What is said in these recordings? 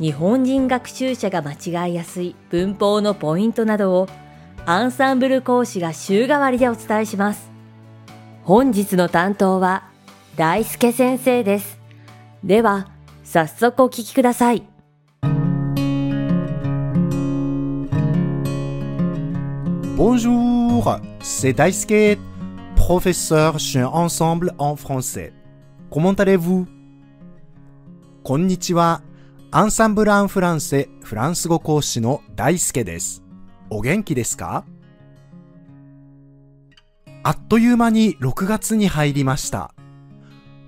日本人学習者が間違いやすい文法のポイントなどをアンサンブル講師が週替わりでお伝えします。本日の担当は大輔先生です。では、早速お聞きください。Bonjour, c'est Daisuke, professeur chez Ensemble en français. Comment allez-vous? こんにちは。アンサンブル・アン・フランセフランス語講師の大輔です。お元気ですか？あっという間に6月に入りました。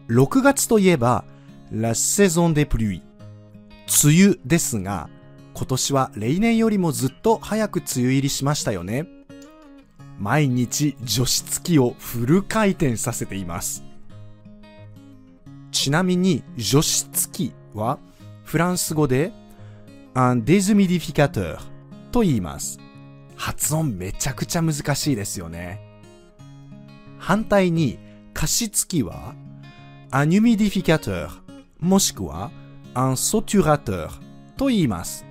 6月といえば、La saison des pluies。梅雨ですが、今年は例年よりもずっと早く梅雨入りしましたよね。毎日除湿機をフル回転させています。ちなみに除湿機はフランス語で、 un déshumidificateur と言います。発音めちゃくちゃ難しいですよね。反対に、加湿器は、 un humidificateur、もしくは、 un saturateur と言います。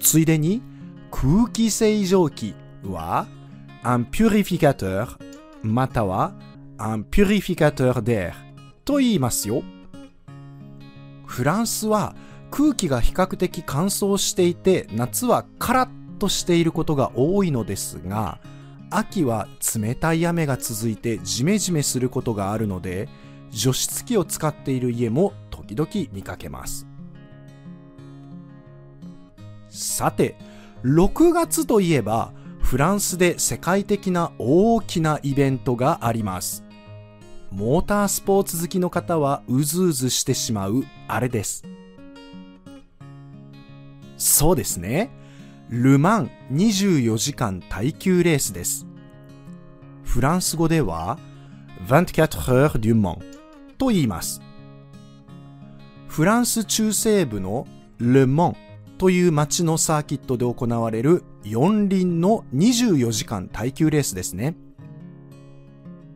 ついでに、空気清浄機は、アンピュリフィカトゥ、または、アンピュリフィカトゥーと言いますよ。フランスは空気が比較的乾燥していて夏はカラッとしていることが多いのですが秋は冷たい雨が続いてジメジメすることがあるので除湿機を使っている家も時々見かけます。さて、6月といえば、フランスで世界的な大きなイベントがあります。モータースポーツ好きの方はうずうずしてしまうあれです。そうですね。ルマン24時間耐久レースです。フランス語では24 heures du Mans と言います。フランス中西部のル・モンという街のサーキットで行われる四輪の24時間耐久レースですね。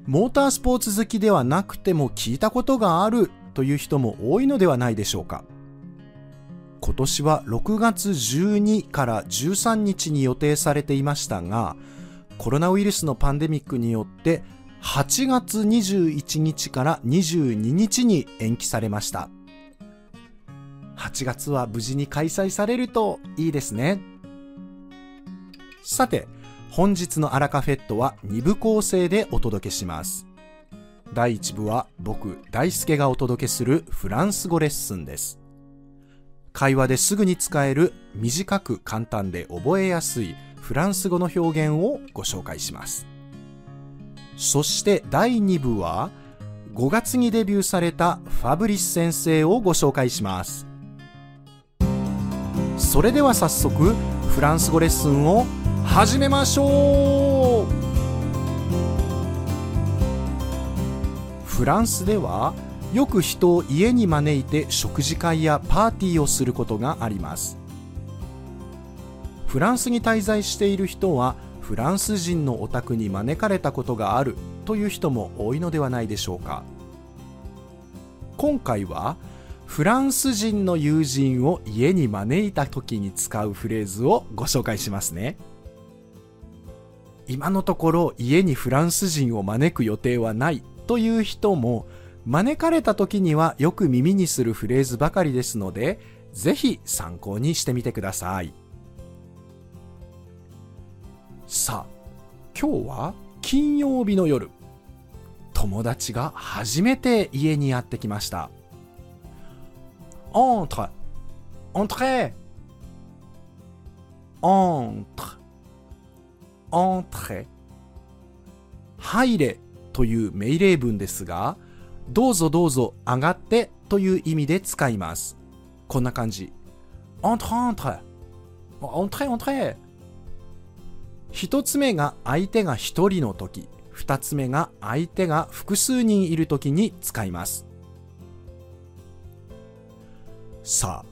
モータースポーツ好きではなくても聞いたことがあるという人も多いのではないでしょうか。今年は6月12から13日に予定されていましたが、コロナウイルスのパンデミックによって8月21日から22日に延期されました。8月は無事に開催されるといいですね。さて、本日のアラカフェットは2部構成でお届けします。第1部は僕、大輔がお届けするフランス語レッスンです。会話ですぐに使える短く簡単で覚えやすいフランス語の表現をご紹介します。そして第2部は5月にデビューされたファブリス先生をご紹介します。それでは早速フランス語レッスンを始めましょう。フランスではよく人を家に招いて食事会やパーティーをすることがあります。フランスに滞在している人はフランス人のお宅に招かれたことがあるという人も多いのではないでしょうか。今回はフランス人の友人を家に招いた時に使うフレーズをご紹介しますね。今のところ家にフランス人を招く予定はないという人も招かれた時にはよく耳にするフレーズばかりですのでぜひ参考にしてみてください。さあ今日は金曜日の夜。友達が初めて家にやってきました。Entre. Entre. Entre. Entre 入れという命令文ですがどうぞどうぞ上がってという意味で使いますこんな感じ entre, entre. entre, entre. 一つ目が相手が一人の時、二つ目が相手が複数人いる時に使います。さあ、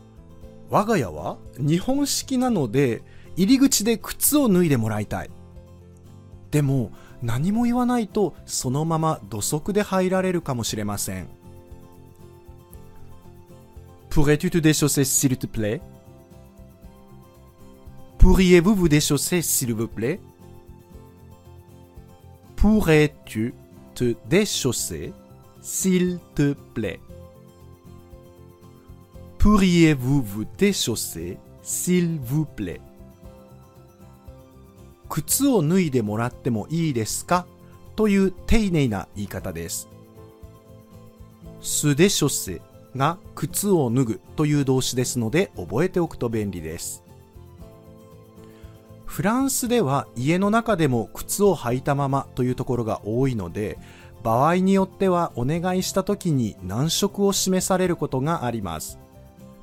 我が家は日本式なので入り口で靴を脱いでもらいたい。でも何も言わないとそのまま土足で入られるかもしれません。Pourrais-tu te déchausser s'il te plaît? Pourriez-vous vous déchausser s'il vous plaît? Pourrais-tu te déchausser s'il te plaît? Pourriez-vous vous déchausser s'il vous plaît? 靴を脱いでもらってもいいですか？という丁寧な言い方です。すでしょせが靴を脱ぐという動詞ですので覚えておくと便利です。フランスでは家の中でも靴を履いたままというところが多いので、場合によってはお願いした時に難色を示されることがあります。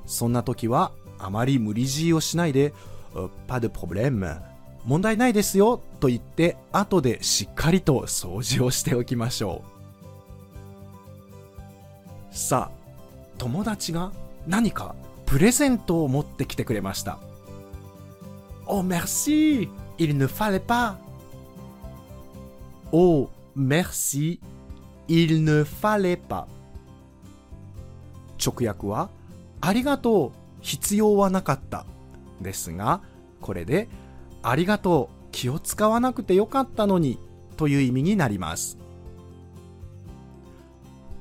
そんな時はあまり無理強いをしないで、パでプロブレム、問題ないですよと言って後でしっかりと掃除をしておきましょう。さあ、友達が何かプレゼントを持ってきてくれました。Oh merci, il ne fallait pas. Oh merci, il ne fallait pas. 直訳はありがとう、必要はなかった。ですが、これで、ありがとう、気を使わなくてよかったのに、という意味になります。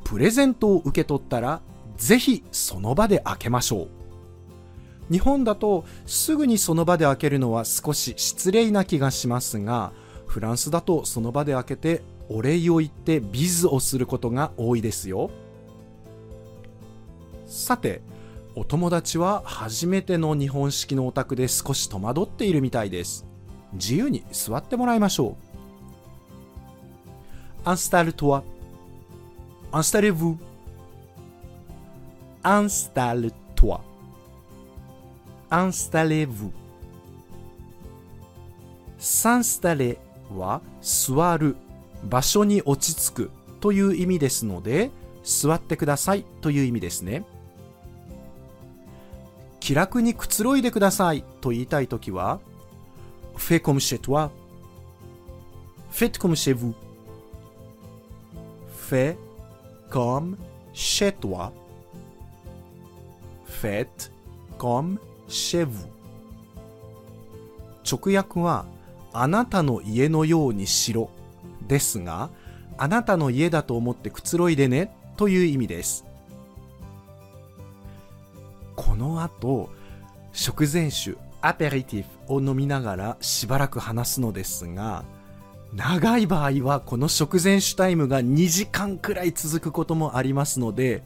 プレゼントを受け取ったら、ぜひその場で開けましょう。日本だとすぐにその場で開けるのは少し失礼な気がしますが、フランスだとその場で開けてお礼を言ってビズをすることが多いですよ。さて、お友達は初めての日本式のお宅で少し戸惑っているみたいです。自由に座ってもらいましょう。Installe-toi. Installez-vous. Installe-toi. Installez-vous. S'installer は座る、場所に落ち着くという意味ですので、座ってくださいという意味ですね。気楽にくつろいでください。と言いたい時は、フェコムシェトワ、フェットコムシェヴフェコムシェト、フェットコムシェヴ直訳は、あなたの家のようにしろ。ですが、あなたの家だと思ってくつろいでね。という意味です。の後食前酒アペリティフを飲みながらしばらく話すのですが長い場合はこの食前酒タイムが2時間くらい続くこともありますので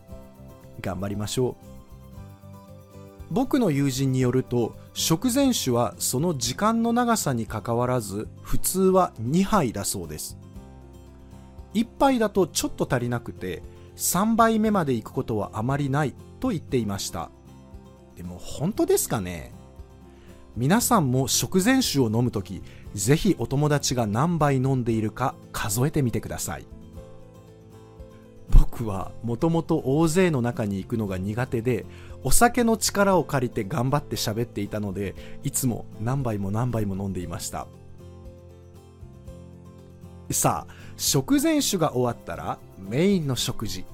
頑張りましょう。僕の友人によると食前酒はその時間の長さにかかわらず普通は2杯だそうです。1杯だとちょっと足りなくて3杯目まで行くことはあまりないと言っていました。でも本当ですかね？皆さんも食前酒を飲むときぜひお友達が何杯飲んでいるか数えてみてください。僕はもともと大勢の中に行くのが苦手でお酒の力を借りて頑張って喋っていたのでいつも何杯も何杯も飲んでいました。さあ食前酒が終わったらメインの食事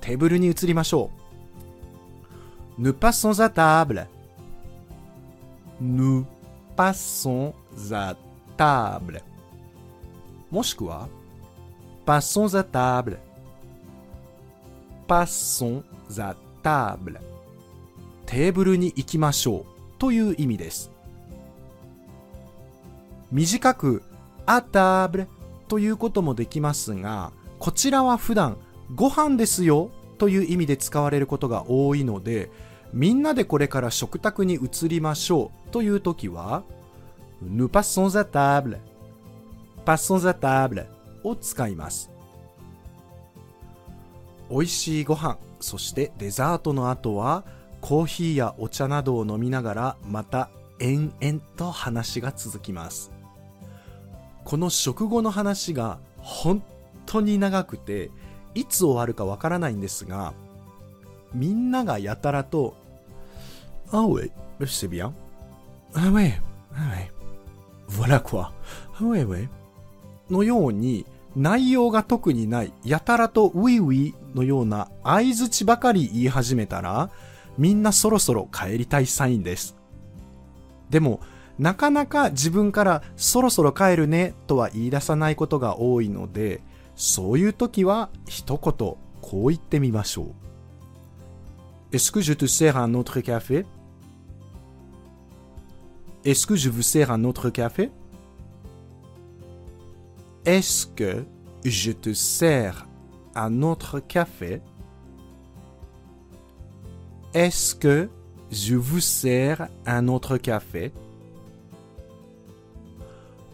テーブルに移りましょう。Nous passons à table Nous passons à table もしくは Passons à table Passons à table テーブルに行きましょうという意味です短く à table ということもできますがこちらは普段ご飯ですよという意味で使われることが多いのでみんなでこれから食卓に移りましょうという時は Nous passons à table. Passons à table を使います。美味しいご飯そしてデザートの後はコーヒーやお茶などを飲みながらまた延々と話が続きます。この食後の話が本当に長くていつ終わるかわからないんですがみんながやたらと「Ah ouais, c'est bien. Ah ouais, ah ouais. Voilà quoi. Ah ouais, ouais. のように内容が特にないやたらとウィウィのような相づちばかり言い始めたらみんなそろそろ帰りたいサインです。でもなかなか自分からそろそろ帰るねとは言い出さないことが多いのでそういう時は一言こう言ってみましょう。Est-ce que je te sers un autre café? Est-ce que je vous sers un autre café? Est-ce que je te sers un autre café? Est-ce que je vous sers un autre café?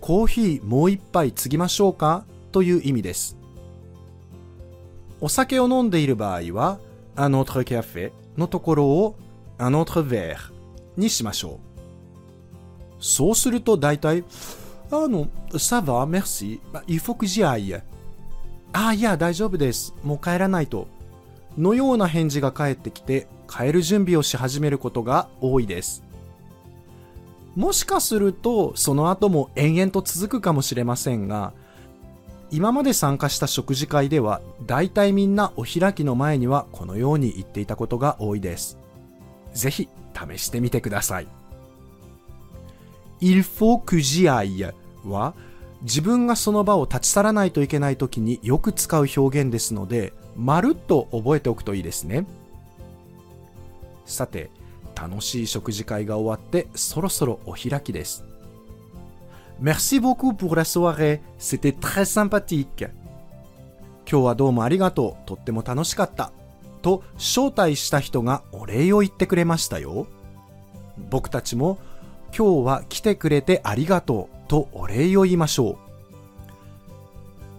コーヒーもう一杯継ぎましょうかという意味です。お酒を飲んでいる場合は、un autre café のところを un autre verre にしましょう。 そうすると大体、あの、ça va, merci. Il faut que j'y aille. ああ、いや、大丈夫です。もう帰らないと。のような返事が返ってきて、帰る準備をし始めることが多いです。もしかすると、その後も延々と続くかもしれませんが、今まで参加した食事会では、大体みんなお開きの前にはこのように言っていたことが多いです。ぜひ試してみてください。Il faut que j'y aille は自分がその場を立ち去らないといけない時によく使う表現ですので、まるっと覚えておくといいですね。さて、楽しい食事会が終わってそろそろお開きです。Merci beaucoup pour la soirée. C'était très sympathique. 今日はどうもありがとう。とっても楽しかった。と招待した人がお礼を言ってくれましたよ。僕たちも今日は来てくれてありがとうとお礼を言いましょ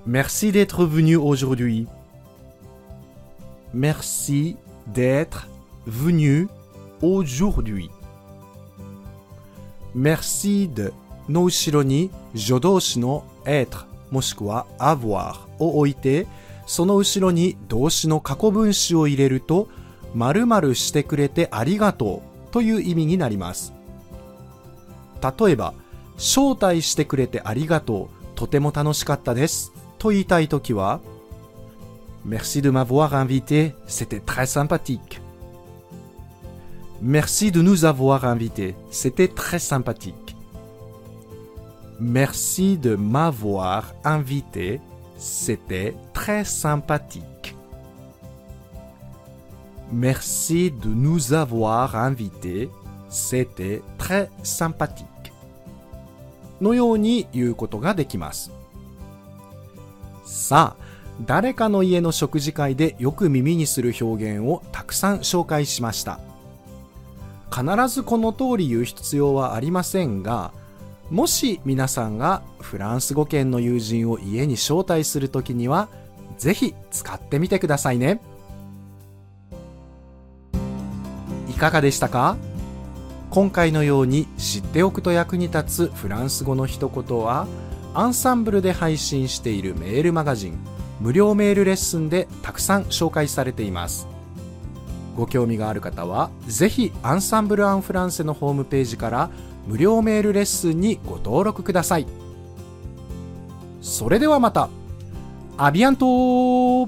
う。Merci d'être venu aujourd'hui. Merci d'être venu aujourd'hui. Merci de の後ろに助動詞の être もしくは avoir を置いてその後ろに動詞の過去分詞を入れると〇〇してくれてありがとうという意味になります。例えば、招待してくれてありがとう、とても楽しかったです、と言いたいときは、Merci de m'avoir invité, c'était très sympathique. Merci de nous avoir invités, c'était très sympathique. Merci de m'avoir invité, c'était très sympathique. Merci de nous avoir invités, c'était très sympathique のように言うことができます。さあ、誰かの家の食事会でよく耳にする表現をたくさん紹介しました。必ずこの通り言う必要はありませんが、もし皆さんがフランス語圏の友人を家に招待するときには、ぜひ使ってみてくださいね。いかがでしたか？今回のように知っておくと役に立つフランス語の一言はアンサンブルで配信しているメールマガジン無料メールレッスンでたくさん紹介されています。ご興味がある方はぜひアンサンブル・アン・フランセのホームページから無料メールレッスンにご登録ください。それではまた。アビアント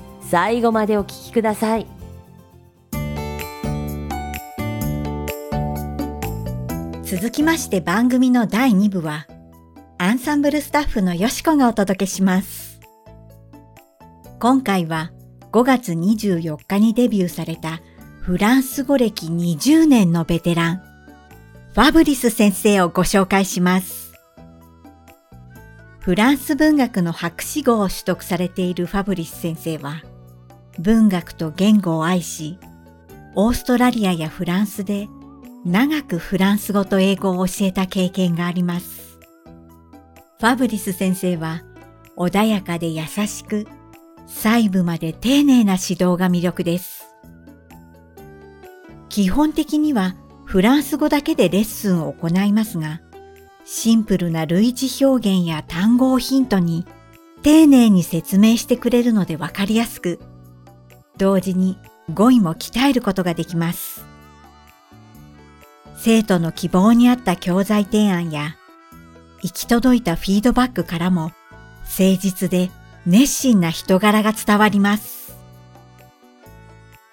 最後までお聞きください続きまして番組の第2部はアンサンブルスタッフのよしこがお届けします今回は5月24日にデビューされたフランス語歴20年のベテラン、ファブリス先生をご紹介します。フランス文学の博士号を取得されているファブリス先生は、文学と言語を愛し、オーストラリアやフランスで長くフランス語と英語を教えた経験があります。ファブリス先生は穏やかで優しく、細部まで丁寧な指導が魅力です。基本的にはフランス語だけでレッスンを行いますが、シンプルな類似表現や単語をヒントに丁寧に説明してくれるのでわかりやすく、同時に語彙も鍛えることができます。生徒の希望に合った教材提案や、行き届いたフィードバックからも、誠実で熱心な人柄が伝わります。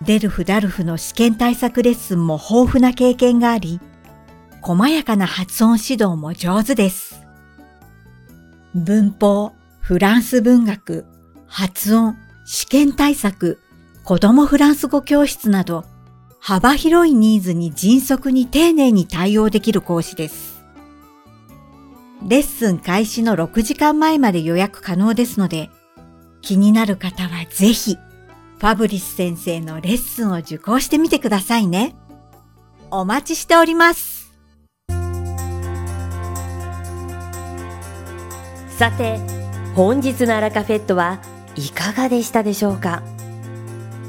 デルフ・ダルフの試験対策レッスンも豊富な経験があり、細やかな発音指導も上手です。文法、フランス文学、発音、試験対策、子供フランス語教室など、幅広いニーズに迅速に丁寧に対応できる講師です。レッスン開始の6時間前まで予約可能ですので、気になる方はぜひ、ファブリス先生のレッスンを受講してみてくださいね。お待ちしております。さて、本日のアラカフェットはいかがでしたでしょうか？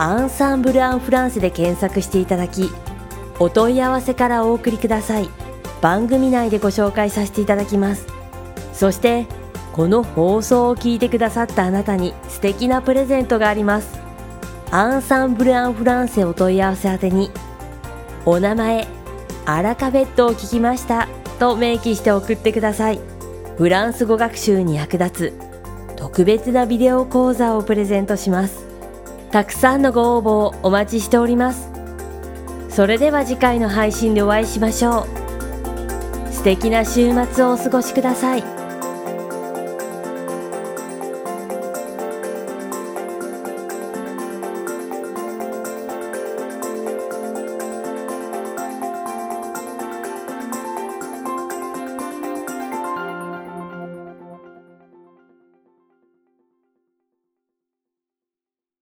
アンサンブル・アン・フランスで検索していただきお問い合わせからお送りください。番組内でご紹介させていただきます。そしてこの放送を聞いてくださったあなたに素敵なプレゼントがあります。アンサンブル・アン・フランセお問い合わせ宛てにお名前アラカフェットを聞きましたと明記して送ってください。フランス語学習に役立つ特別なビデオ講座をプレゼントします。たくさんのご応募をお待ちしておりますそれでは次回の配信でお会いしましょう素敵な週末をお過ごしください。